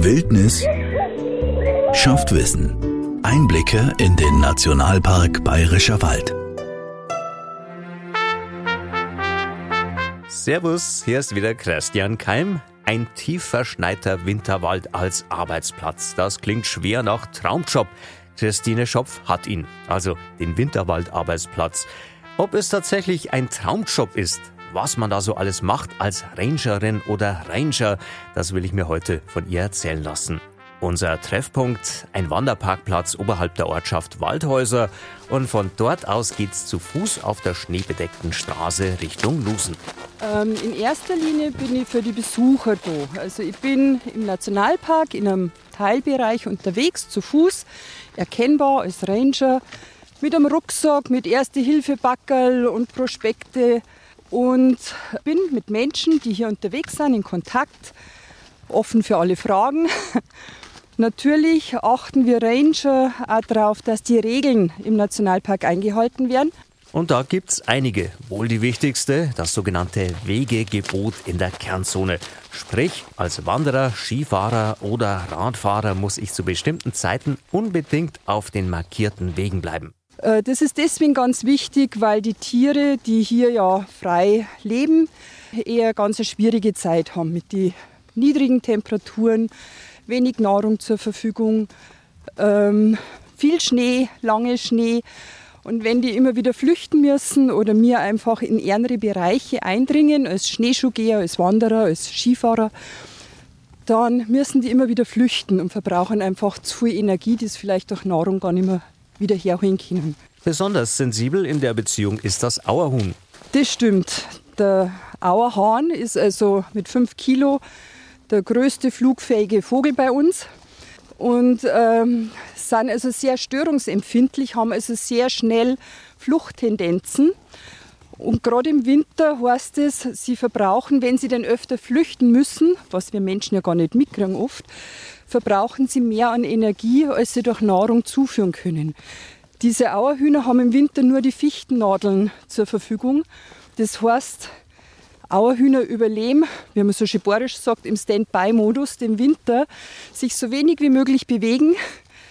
Wildnis schafft Wissen. Einblicke in den Nationalpark Bayerischer Wald. Servus, hier ist wieder Christian Keim. Ein tief verschneiter Winterwald als Arbeitsplatz. Das klingt schwer nach Traumjob. Christine Schopf hat ihn, also den Winterwald-Arbeitsplatz. Ob es tatsächlich ein Traumjob ist, was man da so alles macht als Rangerin oder Ranger, das will ich mir heute von ihr erzählen lassen. Unser Treffpunkt, ein Wanderparkplatz oberhalb der Ortschaft Waldhäuser und von dort aus geht's zu Fuß auf der schneebedeckten Straße Richtung Lusen. Ähm, in erster Linie bin ich für die Besucher da. Also ich bin im Nationalpark in einem Teilbereich unterwegs zu Fuß, erkennbar als Ranger, mit einem Rucksack, mit Erste-Hilfe-Backerl und Prospekte und bin mit Menschen, die hier unterwegs sind, in Kontakt, offen für alle Fragen Natürlich achten wir Ranger auch darauf, dass die Regeln im Nationalpark eingehalten werden. Und da gibt es einige. Wohl die wichtigste, das sogenannte Wegegebot in der Kernzone. Sprich, als Wanderer, Skifahrer oder Radfahrer muss ich zu bestimmten Zeiten unbedingt auf den markierten Wegen bleiben. Äh, das ist deswegen ganz wichtig, weil die Tiere, die hier ja frei leben, eher ganz eine schwierige Zeit haben mit den niedrigen Temperaturen, wenig Nahrung zur Verfügung, ähm, viel Schnee, lange Schnee. Und wenn die immer wieder flüchten müssen oder mir einfach in ärmere Bereiche eindringen, als Schneeschuhgeher, als Wanderer, als Skifahrer, dann müssen die immer wieder flüchten und verbrauchen einfach zu viel Energie, die sie vielleicht durch Nahrung gar nicht mehr wieder herholen können. Besonders sensibel in der Beziehung ist das Auerhuhn. Das stimmt. Der Auerhahn ist also mit 5 Kilo der größte flugfähige Vogel bei uns und ähm, sind also sehr störungsempfindlich, haben also sehr schnell Fluchttendenzen. Und gerade im Winter heißt es, sie verbrauchen, wenn sie dann öfter flüchten müssen, was wir Menschen ja gar nicht mitkriegen oft, verbrauchen sie mehr an Energie, als sie durch Nahrung zuführen können. Diese Auerhühner haben im Winter nur die Fichtennadeln zur Verfügung. Das heißt, Auerhühner überleben, wie man so schiborisch sagt, im Standby-Modus, dem Winter, sich so wenig wie möglich bewegen,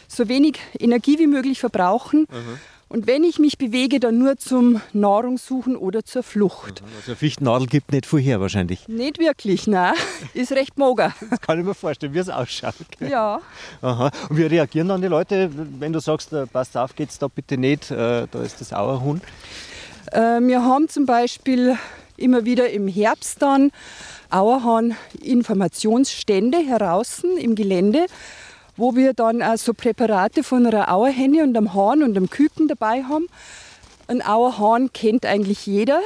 so wenig Energie wie möglich verbrauchen. Mhm. Und wenn ich mich bewege, dann nur zum Nahrungssuchen oder zur Flucht. Also Fichtennadel gibt nicht vorher wahrscheinlich. Nicht wirklich, nein. Ist recht mager. Das kann ich mir vorstellen, wie es ausschaut. Gell? Ja. Aha. Und wie reagieren dann die Leute, wenn du sagst, äh, passt auf, geht's da bitte nicht, äh, da ist das Auerhuhn? Äh, wir haben zum Beispiel immer wieder im Herbst dann Auerhahn Informationsstände heraus im Gelände, wo wir dann also Präparate von einer Auerhenne und einem Hahn und einem Küken dabei haben. Ein Auerhahn kennt eigentlich jeder.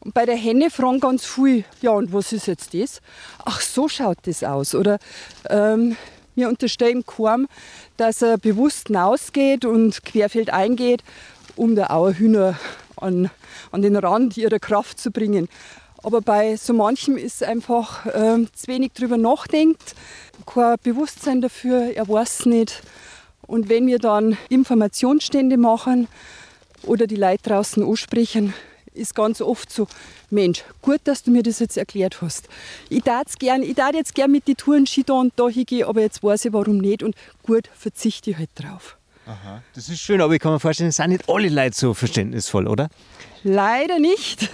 Und bei der Henne fragen ganz viel, ja und was ist jetzt das? Ach, so schaut das aus. Oder ähm, wir unterstellen kaum, dass er bewusst hinausgeht und querfeld eingeht, um der Auerhühner an, an den Rand ihrer Kraft zu bringen. Aber bei so manchem ist einfach äh, zu wenig drüber nachdenkt, kein Bewusstsein dafür, er weiß nicht. Und wenn wir dann Informationsstände machen oder die Leute draußen ansprechen, ist ganz oft so, Mensch, gut, dass du mir das jetzt erklärt hast. Ich darf gern, ich darf jetzt gern mit den Touren Ski da und da hingehen, aber jetzt weiß ich warum nicht und gut, verzichte ich halt drauf. Aha, das ist schön, aber ich kann mir vorstellen, es sind nicht alle Leute so verständnisvoll, oder? Leider nicht.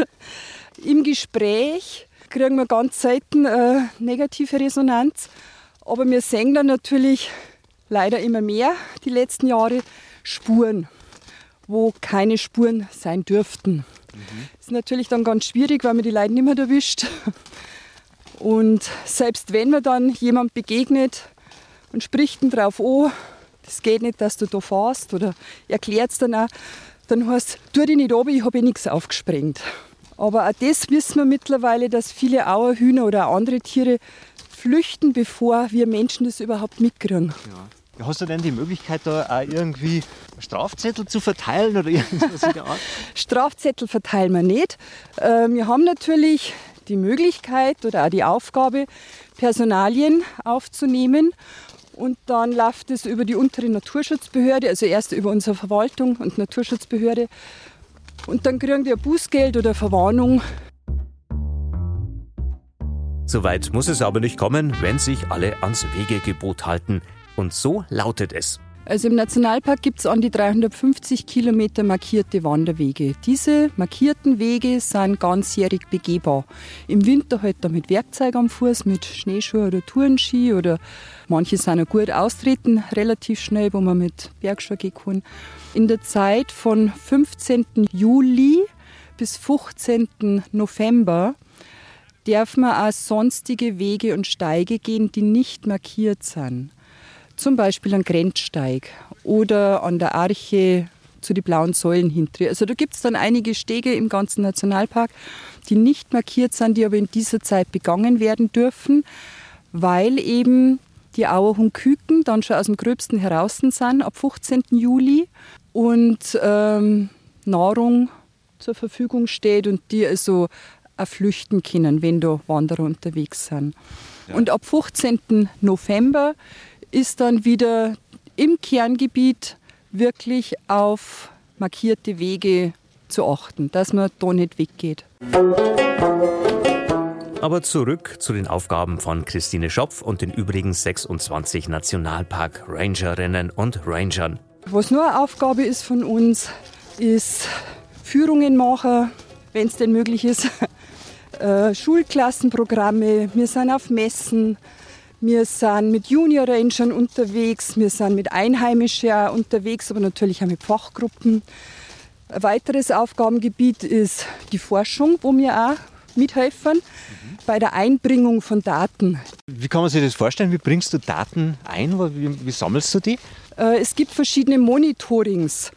Im Gespräch kriegen wir ganz selten äh, negative Resonanz. Aber wir sehen dann natürlich leider immer mehr die letzten Jahre Spuren, wo keine Spuren sein dürften. Mhm. Das ist natürlich dann ganz schwierig, weil man die Leute nicht mehr erwischt. Und selbst wenn man dann jemand begegnet und spricht ihn drauf an, das geht nicht, dass du da fährst oder erklärt es dann auch, dann heißt tu dich nicht ab, ich habe eh nichts aufgesprengt. Aber auch das wissen wir mittlerweile, dass viele Auerhühner oder andere Tiere flüchten, bevor wir Menschen das überhaupt mitkriegen. Ja. Hast du denn die Möglichkeit, da auch irgendwie Strafzettel zu verteilen oder irgendwas in der Art? Strafzettel verteilen wir nicht. Ähm, wir haben natürlich die Möglichkeit oder auch die Aufgabe, Personalien aufzunehmen und dann läuft es über die untere Naturschutzbehörde, also erst über unsere Verwaltung und Naturschutzbehörde. Und dann kriegen die ein Bußgeld oder Verwarnung. Soweit muss es aber nicht kommen, wenn sich alle ans Wegegebot halten. Und so lautet es. Also im Nationalpark gibt es an die 350 Kilometer markierte Wanderwege. Diese markierten Wege sind ganzjährig begehbar. Im Winter halt da mit Werkzeug am Fuß, mit Schneeschuhe oder Tourenski oder manche sind auch gut austreten, relativ schnell, wo man mit Bergschuhe gehen kann. In der Zeit von 15. Juli bis 15. November darf man auch sonstige Wege und Steige gehen, die nicht markiert sind zum Beispiel an Grenzsteig oder an der Arche zu den blauen Säulen hinter. Also da gibt es dann einige Stege im ganzen Nationalpark, die nicht markiert sind, die aber in dieser Zeit begangen werden dürfen, weil eben die Auerhung-Küken dann schon aus dem Gröbsten heraus sind ab 15. Juli und ähm, Nahrung zur Verfügung steht und die also auch flüchten können, wenn da Wanderer unterwegs sind. Ja. Und ab 15. November ist dann wieder im Kerngebiet wirklich auf markierte Wege zu achten, dass man da nicht weggeht. Aber zurück zu den Aufgaben von Christine Schopf und den übrigen 26 Nationalpark-Rangerinnen und Rangern. Was nur eine Aufgabe ist von uns, ist Führungen machen, wenn es denn möglich ist, äh, Schulklassenprogramme, wir sind auf Messen, wir sind mit Junior Rangern unterwegs, wir sind mit Einheimischen unterwegs, aber natürlich auch mit Fachgruppen. Ein weiteres Aufgabengebiet ist die Forschung, wo wir auch mithelfen mhm. bei der Einbringung von Daten. Wie kann man sich das vorstellen? Wie bringst du Daten ein? Wie, wie sammelst du die? Äh, es gibt verschiedene Monitorings.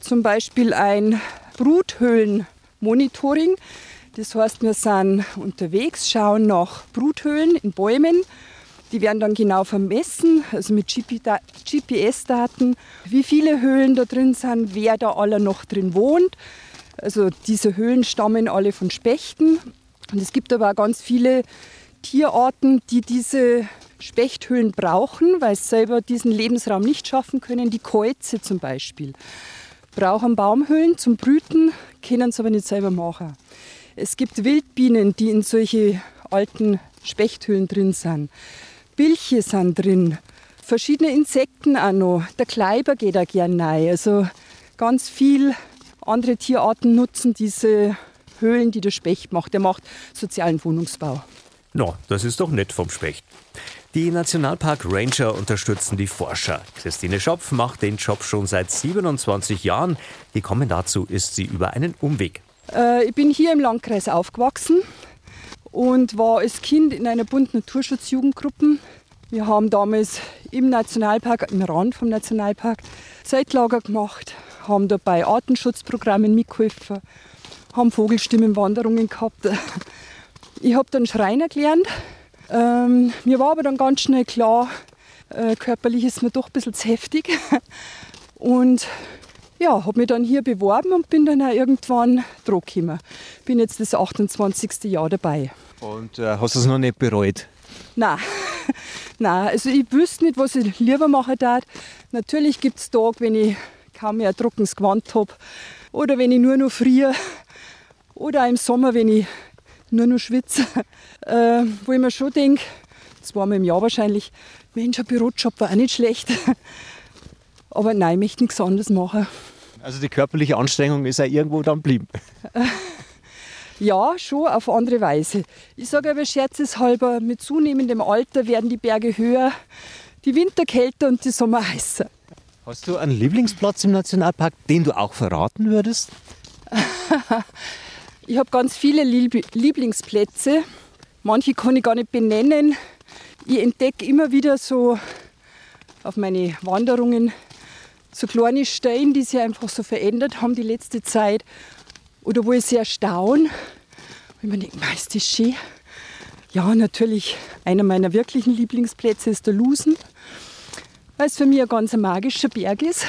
Zum Beispiel ein Bruthöhlenmonitoring. Das heißt, wir sind unterwegs, schauen nach Bruthöhlen in Bäumen die werden dann genau vermessen, also mit GPS-Daten, wie viele Höhlen da drin sind, wer da alle noch drin wohnt. Also diese Höhlen stammen alle von Spechten. Und es gibt aber auch ganz viele Tierarten, die diese Spechthöhlen brauchen, weil sie selber diesen Lebensraum nicht schaffen können. Die Käuze zum Beispiel brauchen Baumhöhlen zum Brüten, können es aber nicht selber machen. Es gibt Wildbienen, die in solche alten Spechthöhlen drin sind. Bilche sind drin, verschiedene Insekten auch noch. Der Kleiber geht auch gerne rein. Also ganz viel andere Tierarten nutzen diese Höhlen, die der Specht macht. Der macht sozialen Wohnungsbau. No, das ist doch nett vom Specht. Die Nationalpark Ranger unterstützen die Forscher. Christine Schopf macht den Job schon seit 27 Jahren. Gekommen dazu ist sie über einen Umweg. Äh, ich bin hier im Landkreis aufgewachsen, und war als Kind in einer bunten Naturschutzjugendgruppe. Wir haben damals im Nationalpark, im Rand vom Nationalpark, Zeltlager gemacht, haben dabei Artenschutzprogrammen mitgeholfen, haben Vogelstimmenwanderungen gehabt. Ich habe dann Schreiner gelernt. Ähm, mir war aber dann ganz schnell klar, äh, körperlich ist mir doch ein bisschen zu heftig. Und ja, habe mich dann hier beworben und bin dann auch irgendwann gekommen. Bin jetzt das 28. Jahr dabei. Und äh, hast du es noch nicht bereut? Nein. Nein, also ich wüsste nicht, was ich lieber machen darf. Natürlich gibt es Tage, wenn ich kaum mehr ein trockenes Gewand habe oder wenn ich nur noch friere oder auch im Sommer, wenn ich nur noch schwitze, äh, wo ich mir schon denke, zweimal im Jahr wahrscheinlich, Mensch, ein Bürojob war auch nicht schlecht. Aber nein, ich möchte nichts anderes machen. Also die körperliche Anstrengung ist ja irgendwo dann geblieben. Ja, schon auf andere Weise. Ich sage aber scherzeshalber, mit zunehmendem Alter werden die Berge höher, die Winter kälter und die Sommer heißer. Hast du einen Lieblingsplatz im Nationalpark, den du auch verraten würdest? ich habe ganz viele Lieblingsplätze. Manche kann ich gar nicht benennen. Ich entdecke immer wieder so auf meine Wanderungen so kleine Steine, die sich einfach so verändert haben die letzte Zeit. Oder wo ich sehr staune. Und man denkt, ist das schön. Ja, natürlich, einer meiner wirklichen Lieblingsplätze ist der Lusen, weil es für mich ein ganz magischer Berg ist.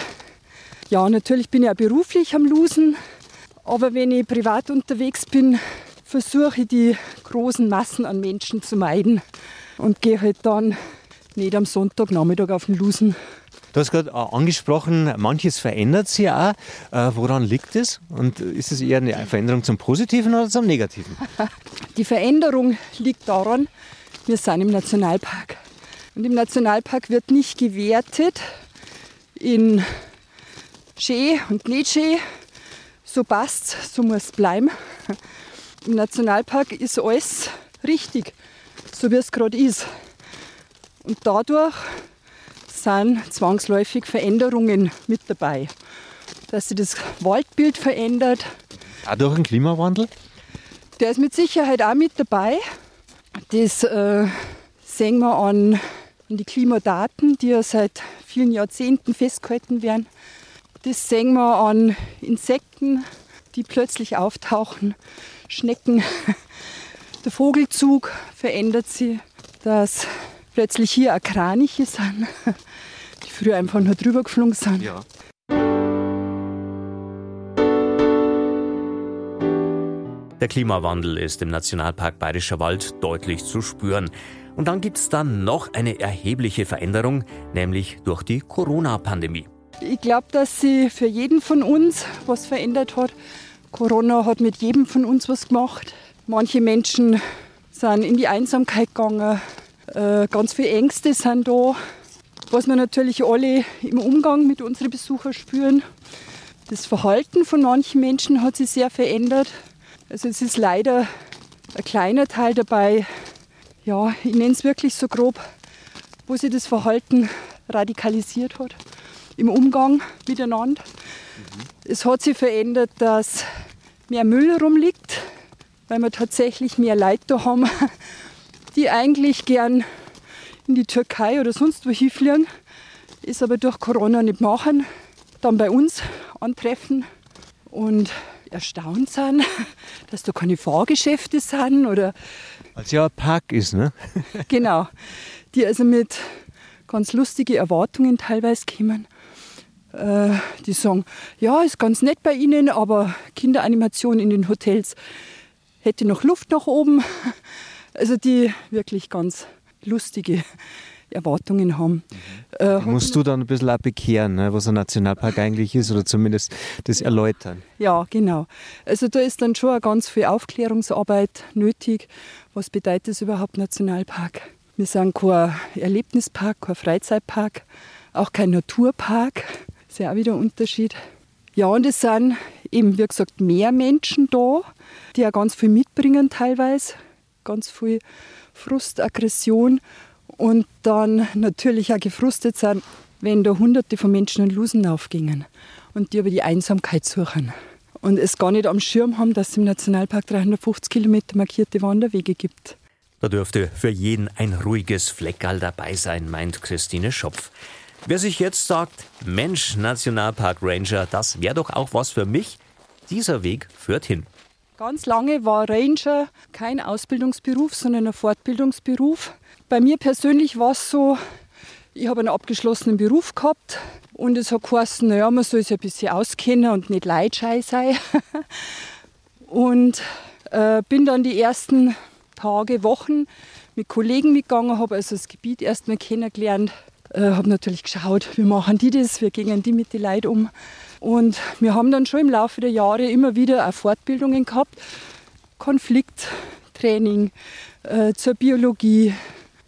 Ja, natürlich bin ich auch beruflich am Lusen, aber wenn ich privat unterwegs bin, versuche ich die großen Massen an Menschen zu meiden und gehe halt dann nicht am Sonntagnachmittag auf den Lusen Du hast gerade äh, angesprochen, manches verändert sich auch. Äh, woran liegt es? Und ist es eher eine Veränderung zum Positiven oder zum Negativen? Die Veränderung liegt daran, wir sind im Nationalpark. Und im Nationalpark wird nicht gewertet in schön und nicht schön. So passt, so muss es bleiben. Im Nationalpark ist alles richtig, so wie es gerade ist. Und dadurch sind zwangsläufig Veränderungen mit dabei. Dass sich das Waldbild verändert. Auch durch den Klimawandel? Der ist mit Sicherheit auch mit dabei. Das äh, sehen wir an, an die Klimadaten, die ja seit vielen Jahrzehnten festgehalten werden. Das sehen wir an Insekten, die plötzlich auftauchen, Schnecken. Der Vogelzug verändert sich, dass plötzlich hier auch Kraniche sind, früher einfach nur drüber geflogen sind. Ja. Der Klimawandel ist im Nationalpark Bayerischer Wald deutlich zu spüren. Und dann gibt es dann noch eine erhebliche Veränderung, nämlich durch die Corona-Pandemie. Ich glaube, dass sie für jeden von uns was verändert hat. Corona hat mit jedem von uns was gemacht. Manche Menschen sind in die Einsamkeit gegangen, äh, ganz viele Ängste sind da, was wir natürlich alle im Umgang mit unseren Besuchern spüren. Das Verhalten von manchen Menschen hat sich sehr verändert. Also es ist leider ein kleiner Teil dabei, ja, ich nenne es wirklich so grob, wo sich das Verhalten radikalisiert hat im Umgang miteinander. Mhm. Es hat sich verändert, dass mehr Müll rumliegt, weil wir tatsächlich mehr Leute da haben, die eigentlich gern in die Türkei oder sonst wo hinfliegen, ist aber durch Corona nicht machen, dann bei uns antreffen und erstaunt sind, dass da keine Fahrgeschäfte sind oder. Als ja ein Park ist, ne? genau. Die also mit ganz lustigen Erwartungen teilweise kommen. Äh, die sagen, ja, ist ganz nett bei Ihnen, aber Kinderanimation in den Hotels hätte noch Luft nach oben. Also die wirklich ganz lustige Erwartungen haben. Äh, musst du dann ein bisschen auch bekehren, ne, was ein Nationalpark eigentlich ist oder zumindest das erläutern. Ja, genau. Also da ist dann schon ganz viel Aufklärungsarbeit nötig. Was bedeutet es überhaupt Nationalpark? Wir sind kein Erlebnispark, kein Freizeitpark, auch kein Naturpark. Das ist ja auch wieder ein Unterschied. Ja, und es sind eben, wie gesagt, mehr Menschen da, die auch ganz viel mitbringen teilweise ganz viel Frust, Aggression und dann natürlich auch gefrustet sind, wenn da hunderte von Menschen in Lusenlauf gingen und die über die Einsamkeit suchen und es gar nicht am Schirm haben, dass es im Nationalpark 350 Kilometer markierte Wanderwege gibt. Da dürfte für jeden ein ruhiges Fleckerl dabei sein, meint Christine Schopf. Wer sich jetzt sagt, Mensch, Nationalpark Ranger, das wäre doch auch was für mich, dieser Weg führt hin. Ganz lange war Ranger kein Ausbildungsberuf, sondern ein Fortbildungsberuf. Bei mir persönlich war es so, ich habe einen abgeschlossenen Beruf gehabt und es hat geheißen, naja, man soll sich ein bisschen auskennen und nicht leidschei sein. und äh, bin dann die ersten Tage, Wochen mit Kollegen mitgegangen, habe also das Gebiet erstmal kennengelernt, äh, habe natürlich geschaut, wie machen die das, wie gehen die mit den Leuten um. Und wir haben dann schon im Laufe der Jahre immer wieder auch Fortbildungen gehabt, Konflikttraining äh, zur Biologie,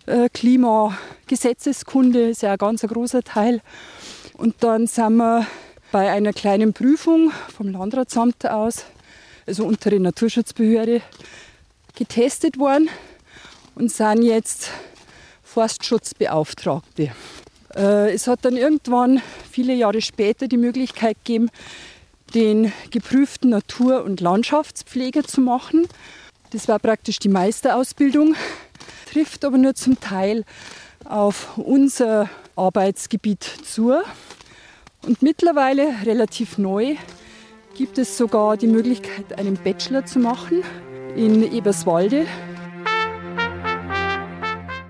äh, Klima, Gesetzeskunde ist ja ein ganz großer Teil. Und dann sind wir bei einer kleinen Prüfung vom Landratsamt aus, also unter der Naturschutzbehörde, getestet worden und sind jetzt Forstschutzbeauftragte. Äh, es hat dann irgendwann viele Jahre später die Möglichkeit gegeben, den geprüften Natur- und Landschaftspfleger zu machen. Das war praktisch die Meisterausbildung, trifft aber nur zum Teil auf unser Arbeitsgebiet zu. Und mittlerweile, relativ neu, gibt es sogar die Möglichkeit, einen Bachelor zu machen in Eberswalde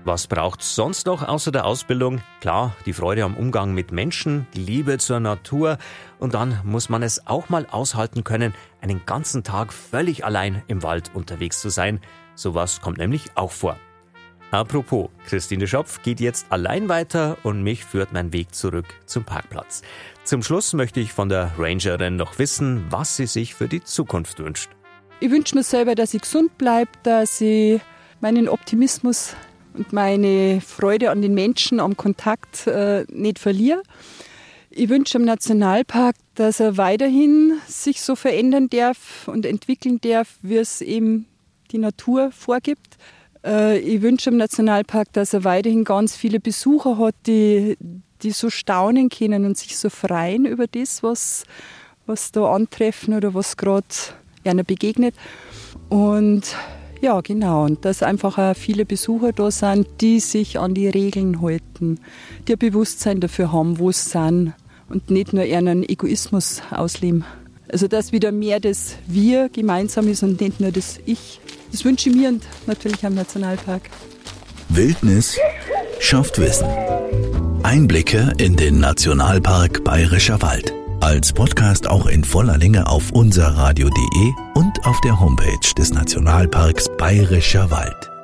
was braucht's sonst noch außer der Ausbildung? Klar, die Freude am Umgang mit Menschen, die Liebe zur Natur und dann muss man es auch mal aushalten können, einen ganzen Tag völlig allein im Wald unterwegs zu sein. Sowas kommt nämlich auch vor. Apropos, Christine Schopf geht jetzt allein weiter und mich führt mein Weg zurück zum Parkplatz. Zum Schluss möchte ich von der Rangerin noch wissen, was sie sich für die Zukunft wünscht. Ich wünsche mir selber, dass ich gesund bleibe, dass ich meinen Optimismus und meine Freude an den Menschen, am Kontakt äh, nicht verliere. Ich wünsche dem Nationalpark, dass er weiterhin sich so verändern darf und entwickeln darf, wie es eben die Natur vorgibt. Äh, ich wünsche dem Nationalpark, dass er weiterhin ganz viele Besucher hat, die, die so staunen können und sich so freuen über das, was, was da antreffen oder was gerade einer begegnet. Und ja, genau. Und dass einfach auch viele Besucher da sind, die sich an die Regeln halten, die ein Bewusstsein dafür haben, wo sie sind und nicht nur ihren Egoismus ausleben. Also dass wieder mehr das Wir gemeinsam ist und nicht nur das Ich. Das wünsche ich mir und natürlich am Nationalpark. Wildnis schafft Wissen. Einblicke in den Nationalpark Bayerischer Wald. Als Podcast auch in voller Länge auf unserradio.de und auf der Homepage des Nationalparks Bayerischer Wald.